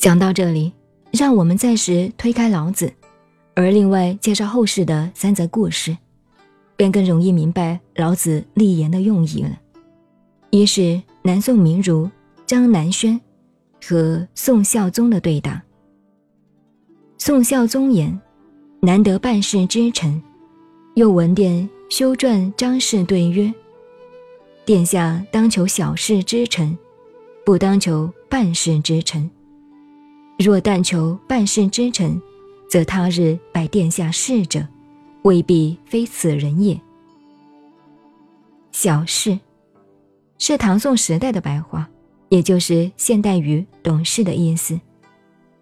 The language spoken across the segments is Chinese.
讲到这里，让我们暂时推开老子，而另外介绍后世的三则故事，便更容易明白老子立言的用意了。一是南宋名儒张南轩和宋孝宗的对答。宋孝宗言：“难得办事之臣。”又闻殿修撰张氏对曰：“殿下当求小事之臣，不当求办事之臣。若但求办事之臣，则他日拜殿下侍者，未必非此人也。”小事。是唐宋时代的白话，也就是现代语“懂事”的意思。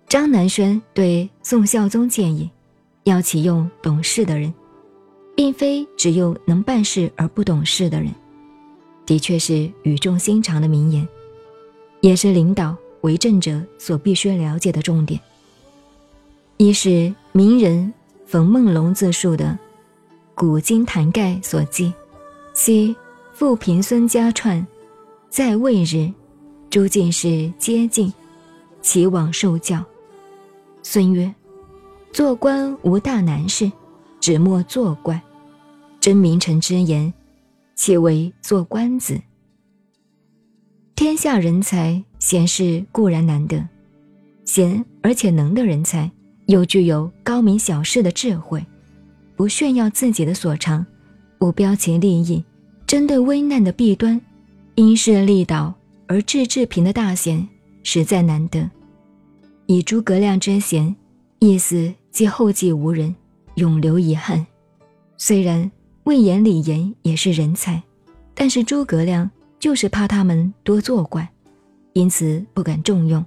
张南轩对宋孝宗建议，要启用懂事的人，并非只用能办事而不懂事的人。的确是语重心长的名言，也是领导为政者所必须了解的重点。一是名人冯梦龙自述的《古今坛盖》所记，其。父凭孙家传，在位日，诸进士皆进，其往受教。孙曰：“做官无大难事，只莫作怪。真名臣之言，岂为做官子？天下人才贤士固然难得，贤而且能的人才，又具有高明小事的智慧，不炫耀自己的所长，不标其利益。”针对危难的弊端，因势利导而治治平的大贤，实在难得。以诸葛亮之贤，意思即后继无人，永留遗憾。虽然魏延、李严也是人才，但是诸葛亮就是怕他们多作怪，因此不敢重用。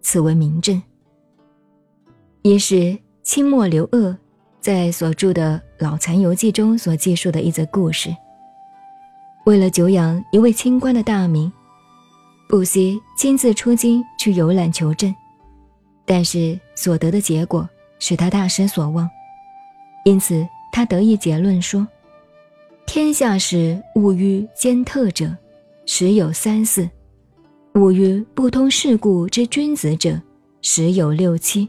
此为明证。一是清末刘鹗在所著的《老残游记》中所记述的一则故事。为了久仰一位清官的大名，不惜亲自出京去游览求证，但是所得的结果使他大失所望。因此，他得意结论说：“天下事务于兼特者，实有三四；务于不通世故之君子者，十有六七。”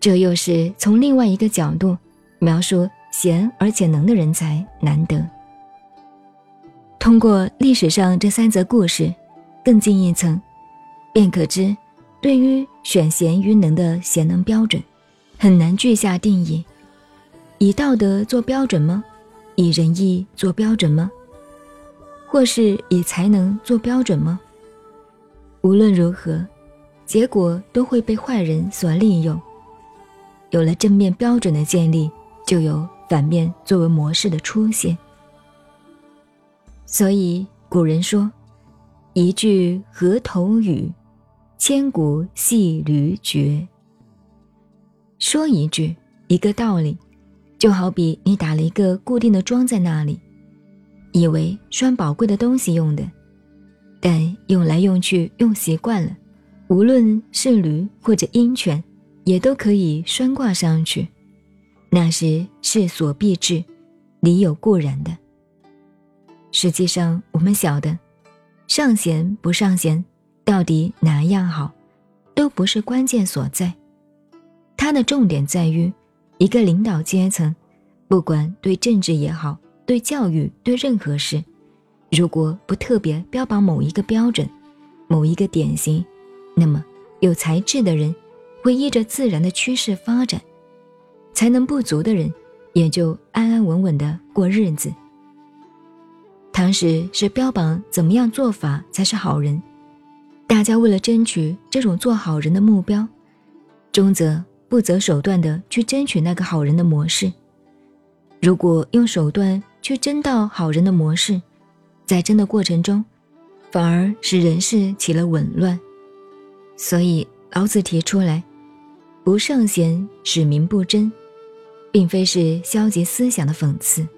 这又是从另外一个角度描述贤而且能的人才难得。通过历史上这三则故事，更进一层，便可知，对于选贤与能的贤能标准，很难具下定义。以道德做标准吗？以仁义做标准吗？或是以才能做标准吗？无论如何，结果都会被坏人所利用。有了正面标准的建立，就有反面作为模式的出现。所以古人说：“一句河头语，千古戏驴绝。”说一句一个道理，就好比你打了一个固定的桩在那里，以为拴宝贵的东西用的，但用来用去用习惯了，无论是驴或者鹰犬，也都可以拴挂上去，那是所必至，理有固然的。实际上，我们晓得，上贤不上贤，到底哪样好，都不是关键所在。它的重点在于，一个领导阶层，不管对政治也好，对教育，对任何事，如果不特别标榜某一个标准、某一个典型，那么有才智的人会依着自然的趋势发展，才能不足的人也就安安稳稳的过日子。唐时是标榜怎么样做法才是好人，大家为了争取这种做好人的目标，中则不择手段的去争取那个好人的模式。如果用手段去争到好人的模式，在争的过程中，反而使人事起了紊乱。所以老子提出来，不圣贤使民不争，并非是消极思想的讽刺。